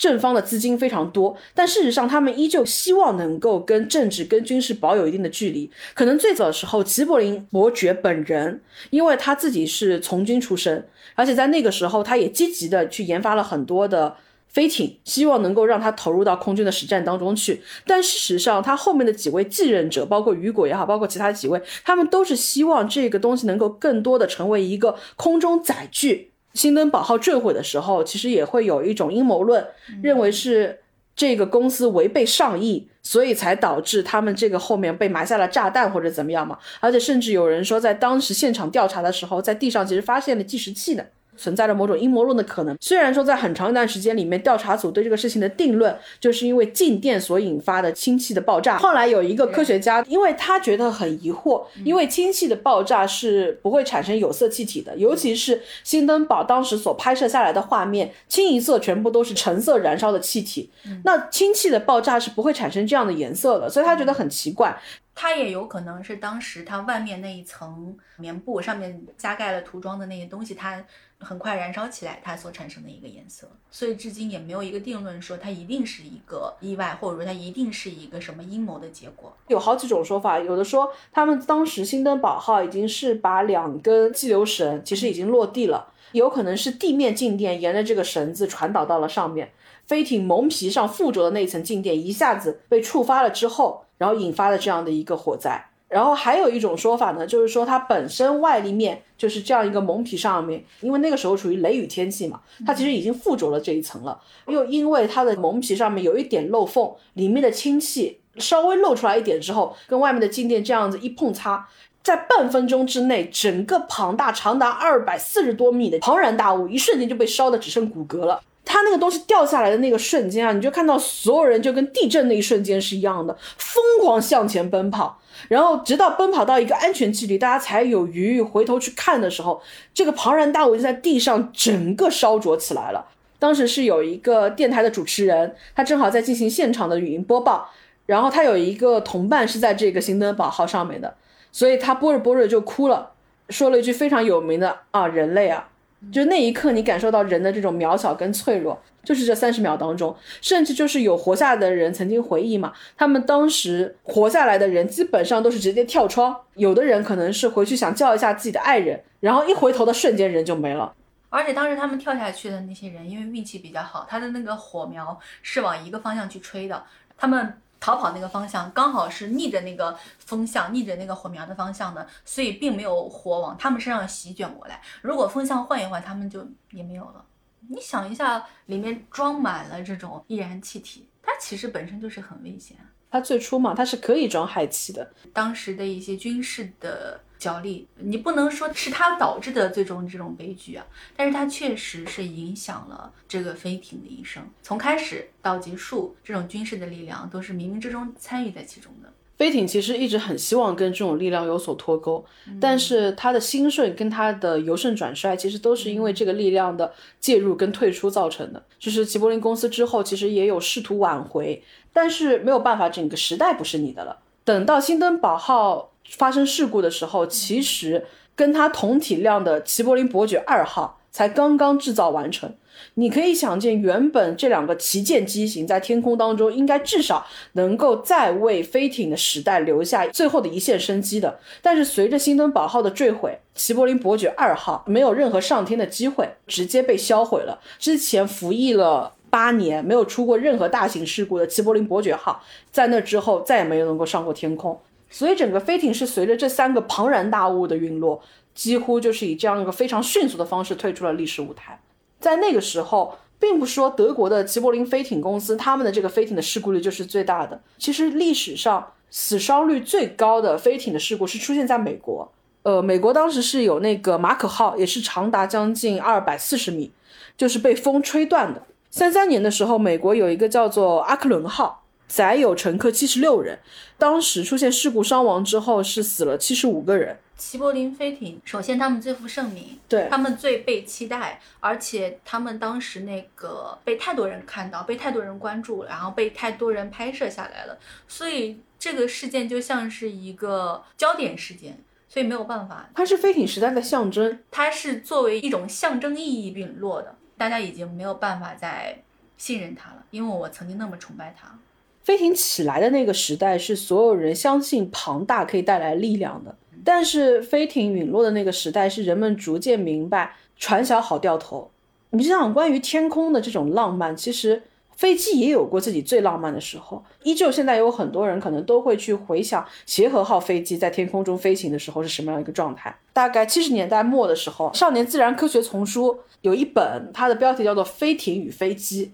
正方的资金非常多，但事实上他们依旧希望能够跟政治、跟军事保有一定的距离。可能最早的时候，齐柏林伯爵本人，因为他自己是从军出身，而且在那个时候，他也积极的去研发了很多的飞艇，希望能够让他投入到空军的实战当中去。但事实上，他后面的几位继任者，包括雨果也好，包括其他几位，他们都是希望这个东西能够更多的成为一个空中载具。新登堡号坠毁的时候，其实也会有一种阴谋论，认为是这个公司违背上意，所以才导致他们这个后面被埋下了炸弹或者怎么样嘛。而且甚至有人说，在当时现场调查的时候，在地上其实发现了计时器的。存在着某种阴谋论的可能。虽然说在很长一段时间里面，调查组对这个事情的定论就是因为静电所引发的氢气的爆炸。后来有一个科学家，因为他觉得很疑惑，因为氢气的爆炸是不会产生有色气体的，尤其是新登堡当时所拍摄下来的画面，清一色全部都是橙色燃烧的气体。那氢气的爆炸是不会产生这样的颜色的，所以他觉得很奇怪。它也有可能是当时它外面那一层棉布上面加盖了涂装的那些东西，它。很快燃烧起来，它所产生的一个颜色，所以至今也没有一个定论说它一定是一个意外，或者说它一定是一个什么阴谋的结果。有好几种说法，有的说他们当时新登堡号已经是把两根气流绳其实已经落地了，有可能是地面静电沿着这个绳子传导到了上面，飞艇蒙皮上附着的那层静电一下子被触发了之后，然后引发了这样的一个火灾。然后还有一种说法呢，就是说它本身外立面就是这样一个蒙皮上面，因为那个时候处于雷雨天气嘛，它其实已经附着了这一层了。又因为它的蒙皮上面有一点漏缝，里面的氢气稍微漏出来一点之后，跟外面的静电这样子一碰擦，在半分钟之内，整个庞大长达二百四十多米的庞然大物，一瞬间就被烧的只剩骨骼了。它那个东西掉下来的那个瞬间啊，你就看到所有人就跟地震那一瞬间是一样的，疯狂向前奔跑。然后直到奔跑到一个安全距离，大家才有余回头去看的时候，这个庞然大物就在地上整个烧灼起来了。当时是有一个电台的主持人，他正好在进行现场的语音播报，然后他有一个同伴是在这个新登堡号上面的，所以他播着播着就哭了，说了一句非常有名的啊，人类啊，就那一刻你感受到人的这种渺小跟脆弱，就是这三十秒当中，甚至就是有活下来的人曾经回忆嘛，他们当时活下来的人基本上都是直接跳窗，有的人可能是回去想叫一下自己的爱人，然后一回头的瞬间人就没了。而且当时他们跳下去的那些人，因为运气比较好，他的那个火苗是往一个方向去吹的，他们逃跑那个方向刚好是逆着那个风向，逆着那个火苗的方向的，所以并没有火往他们身上席卷过来。如果风向换一换，他们就也没有了。你想一下，里面装满了这种易燃气体，它其实本身就是很危险。它最初嘛，它是可以装氦气的。当时的一些军事的。角力，你不能说是他导致的最终这种悲剧啊，但是他确实是影响了这个飞艇的一生，从开始到结束，这种军事的力量都是冥冥之中参与在其中的。飞艇其实一直很希望跟这种力量有所脱钩，但是它的兴盛跟它的由盛转衰，其实都是因为这个力量的介入跟退出造成的。就是齐柏林公司之后，其实也有试图挽回，但是没有办法，整个时代不是你的了。等到新登堡号。发生事故的时候，其实跟它同体量的齐柏林伯爵二号才刚刚制造完成。你可以想见，原本这两个旗舰机型在天空当中应该至少能够再为飞艇的时代留下最后的一线生机的。但是随着新登堡号的坠毁，齐柏林伯爵二号没有任何上天的机会，直接被销毁了。之前服役了八年没有出过任何大型事故的齐柏林伯爵号，在那之后再也没有能够上过天空。所以整个飞艇是随着这三个庞然大物的陨落，几乎就是以这样一个非常迅速的方式退出了历史舞台。在那个时候，并不说德国的齐柏林飞艇公司他们的这个飞艇的事故率就是最大的。其实历史上死伤率最高的飞艇的事故是出现在美国。呃，美国当时是有那个马可号，也是长达将近二百四十米，就是被风吹断的。三三年的时候，美国有一个叫做阿克伦号。载有乘客七十六人，当时出现事故伤亡之后是死了七十五个人。齐柏林飞艇，首先他们最负盛名，对他们最被期待，而且他们当时那个被太多人看到，被太多人关注，然后被太多人拍摄下来了，所以这个事件就像是一个焦点事件，所以没有办法，它是飞艇时代的象征，它是作为一种象征意义陨落的，大家已经没有办法再信任它了，因为我曾经那么崇拜它。飞艇起来的那个时代是所有人相信庞大可以带来力量的，但是飞艇陨落的那个时代是人们逐渐明白船小好掉头。你想想，关于天空的这种浪漫，其实飞机也有过自己最浪漫的时候。依旧，现在有很多人可能都会去回想协和号飞机在天空中飞行的时候是什么样一个状态。大概七十年代末的时候，《少年自然科学丛书》有一本，它的标题叫做《飞艇与飞机》。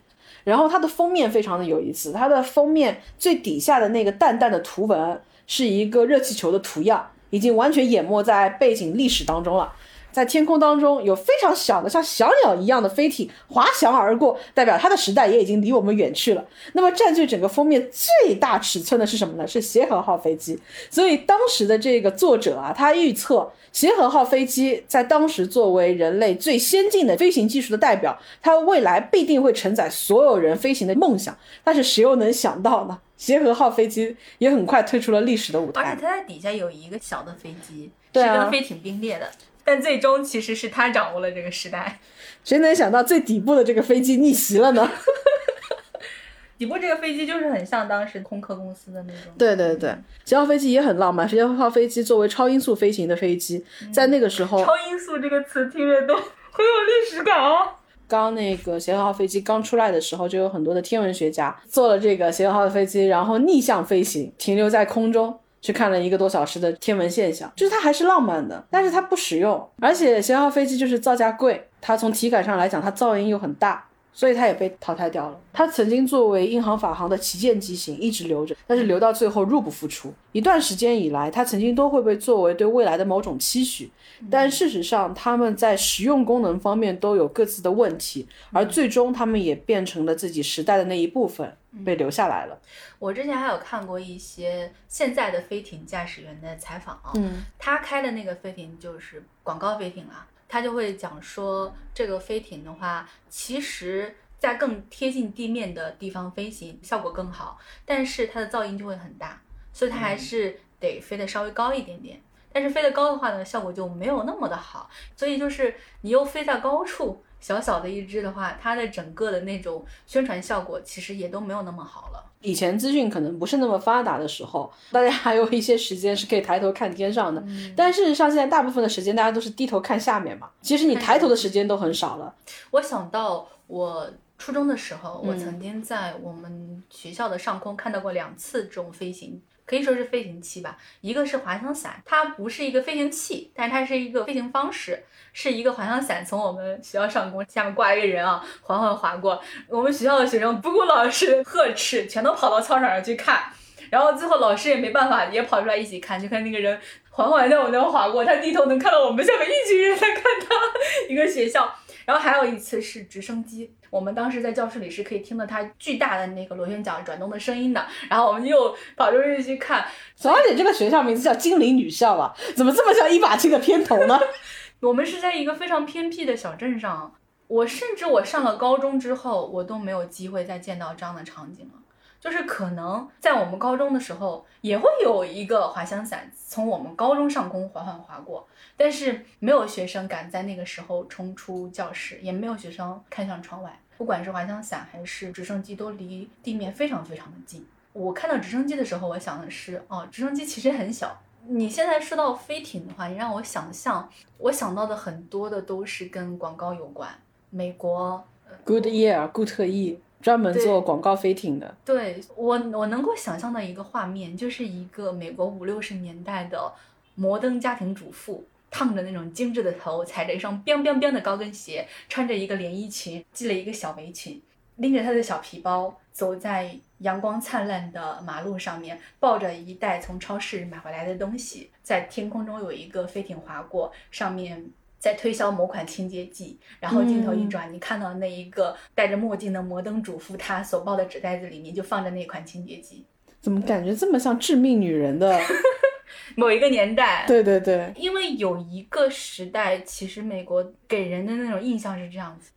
然后它的封面非常的有意思，它的封面最底下的那个淡淡的图文是一个热气球的图样，已经完全淹没在背景历史当中了。在天空当中有非常小的像小鸟一样的飞艇滑翔而过，代表它的时代也已经离我们远去了。那么占据整个封面最大尺寸的是什么呢？是协和号飞机。所以当时的这个作者啊，他预测协和号飞机在当时作为人类最先进的飞行技术的代表，它未来必定会承载所有人飞行的梦想。但是谁又能想到呢？协和号飞机也很快退出了历史的舞台。而且它在底下有一个小的飞机，是跟飞艇并列的。但最终其实是他掌握了这个时代，谁能想到最底部的这个飞机逆袭了呢？底部这个飞机就是很像当时空客公司的那种。对对对，协和飞机也很浪漫。协和号飞机作为超音速飞行的飞机，在那个时候，超音速这个词听着都 很有历史感哦。刚那个协和号飞机刚出来的时候，就有很多的天文学家坐了这个协和号的飞机，然后逆向飞行，停留在空中。去看了一个多小时的天文现象，就是它还是浪漫的，但是它不实用，而且协和号飞机就是造价贵，它从体感上来讲，它噪音又很大，所以它也被淘汰掉了。它曾经作为英航、法航的旗舰机型一直留着，但是留到最后入不敷出。一段时间以来，它曾经都会被作为对未来的某种期许。但事实上，他们在实用功能方面都有各自的问题，而最终他们也变成了自己时代的那一部分，被留下来了。我之前还有看过一些现在的飞艇驾驶员的采访，嗯，他开的那个飞艇就是广告飞艇啊，他就会讲说，这个飞艇的话，其实在更贴近地面的地方飞行效果更好，但是它的噪音就会很大，所以它还是得飞得稍微高一点点。但是飞得高的话呢，效果就没有那么的好。所以就是你又飞在高处，小小的一只的话，它的整个的那种宣传效果其实也都没有那么好了。以前资讯可能不是那么发达的时候，大家还有一些时间是可以抬头看天上的。但事实上，现在大部分的时间大家都是低头看下面嘛。其实你抬头的时间都很少了。我想到我初中的时候，我曾经在我们学校的上空看到过两次这种飞行。可以说是飞行器吧，一个是滑翔伞，它不是一个飞行器，但它是一个飞行方式，是一个滑翔伞从我们学校上空下面挂一个人啊，缓缓滑过。我们学校的学生不顾老师呵斥，全都跑到操场上去看，然后最后老师也没办法，也跑出来一起看，就看那个人缓缓在我们那滑过，他低头能看到我们下面一群人在看他，一个学校。然后还有一次是直升机，我们当时在教室里是可以听到它巨大的那个螺旋桨转动的声音的。然后我们又跑出去去看。小姐，这个学校名字叫精灵女校啊，怎么这么像一把青的片头呢？我们是在一个非常偏僻的小镇上，我甚至我上了高中之后，我都没有机会再见到这样的场景了。就是可能在我们高中的时候，也会有一个滑翔伞从我们高中上空缓缓划过。但是没有学生敢在那个时候冲出教室，也没有学生看向窗外。不管是滑翔伞还是直升机，都离地面非常非常的近。我看到直升机的时候，我想的是，哦，直升机其实很小。你现在说到飞艇的话，你让我想象，我想到的很多的都是跟广告有关。美国，Good Year，固特异，专门做广告飞艇的。对我，我能够想象的一个画面，就是一个美国五六十年代的摩登家庭主妇。烫着那种精致的头，踩着一双 biang biang biang 的高跟鞋，穿着一个连衣裙，系了一个小围裙，拎着她的小皮包，走在阳光灿烂的马路上面，抱着一袋从超市买回来的东西，在天空中有一个飞艇划过，上面在推销某款清洁剂，然后镜头一转，你看到那一个戴着墨镜的摩登主妇，她所抱的纸袋子里面就放着那款清洁剂，怎么感觉这么像致命女人的？某一个年代，对对对，因为有一个时代，其实美国给人的那种印象是这样子。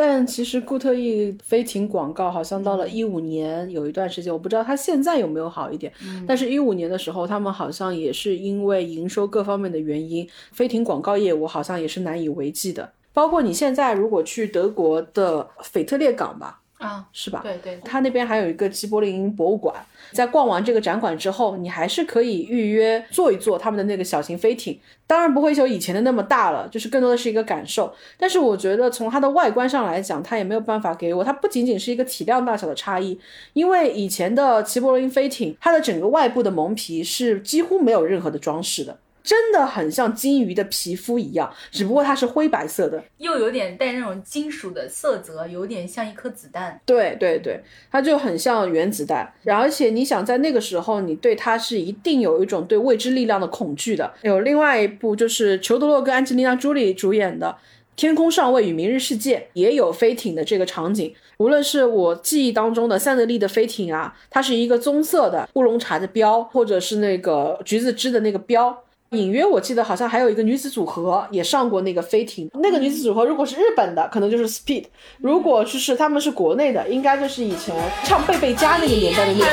但其实固特异飞艇广告好像到了一五年有一段时间，我不知道它现在有没有好一点。但是，一五年的时候，他们好像也是因为营收各方面的原因，飞艇广告业务好像也是难以为继的。包括你现在如果去德国的腓特烈港吧。啊，是吧？对对，他那边还有一个齐柏林博物馆，在逛完这个展馆之后，你还是可以预约坐一坐他们的那个小型飞艇，当然不会像以前的那么大了，就是更多的是一个感受。但是我觉得从它的外观上来讲，它也没有办法给我，它不仅仅是一个体量大小的差异，因为以前的齐柏林飞艇，它的整个外部的蒙皮是几乎没有任何的装饰的。真的很像金鱼的皮肤一样，只不过它是灰白色的，又有点带那种金属的色泽，有点像一颗子弹。对对对，它就很像原子弹。然而且你想在那个时候，你对它是一定有一种对未知力量的恐惧的。有另外一部就是裘德洛跟安吉丽娜朱莉主演的《天空上尉与明日世界》，也有飞艇的这个场景。无论是我记忆当中的三德利的飞艇啊，它是一个棕色的乌龙茶的标，或者是那个橘子汁的那个标。隐约我记得好像还有一个女子组合也上过那个飞艇，那个女子组合如果是日本的，可能就是 Speed；如果就是他们是国内的，应该就是以前唱贝贝家那个年代的那些。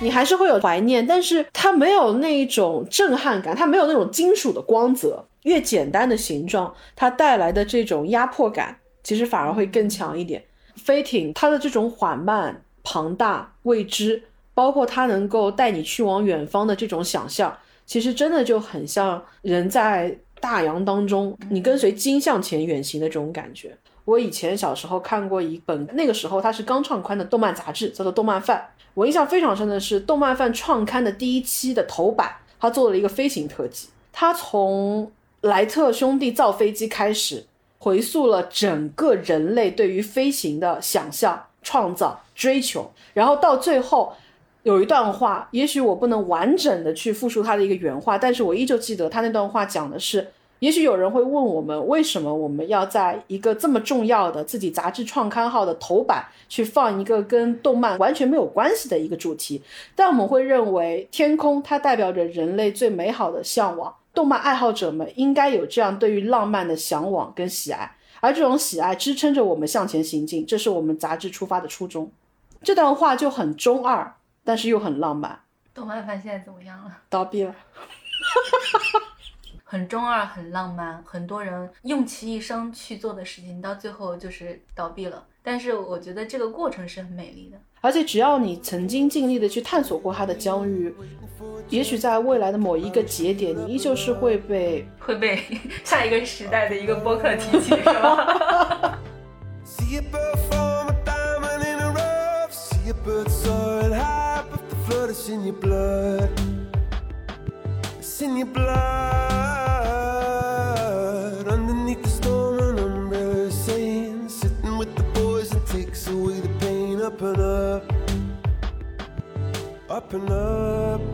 你还是会有怀念，但是它没有那一种震撼感，它没有那种金属的光泽。越简单的形状，它带来的这种压迫感，其实反而会更强一点。飞艇它的这种缓慢、庞大、未知。包括它能够带你去往远方的这种想象，其实真的就很像人在大洋当中，你跟随鲸向前远行的这种感觉。我以前小时候看过一本，那个时候它是刚创刊的动漫杂志，叫做《动漫范》。我印象非常深的是，《动漫范》创刊的第一期的头版，他做了一个飞行特辑。他从莱特兄弟造飞机开始，回溯了整个人类对于飞行的想象、创造、追求，然后到最后。有一段话，也许我不能完整的去复述他的一个原话，但是我依旧记得他那段话讲的是：也许有人会问我们，为什么我们要在一个这么重要的自己杂志创刊号的头版去放一个跟动漫完全没有关系的一个主题？但我们会认为，天空它代表着人类最美好的向往，动漫爱好者们应该有这样对于浪漫的向往跟喜爱，而这种喜爱支撑着我们向前行进，这是我们杂志出发的初衷。这段话就很中二。但是又很浪漫。董曼凡现在怎么样了？倒闭了。很中二，很浪漫，很多人用其一生去做的事情，到最后就是倒闭了。但是我觉得这个过程是很美丽的。而且只要你曾经尽力的去探索过它的疆域，也许在未来的某一个节点，你依旧是会被 会被 下一个时代的一个播客提起，是吧 it's in your blood. It's in your blood. Underneath the storm, and umbrella saying, sitting with the boys, it takes away the pain. Up and up, up and up.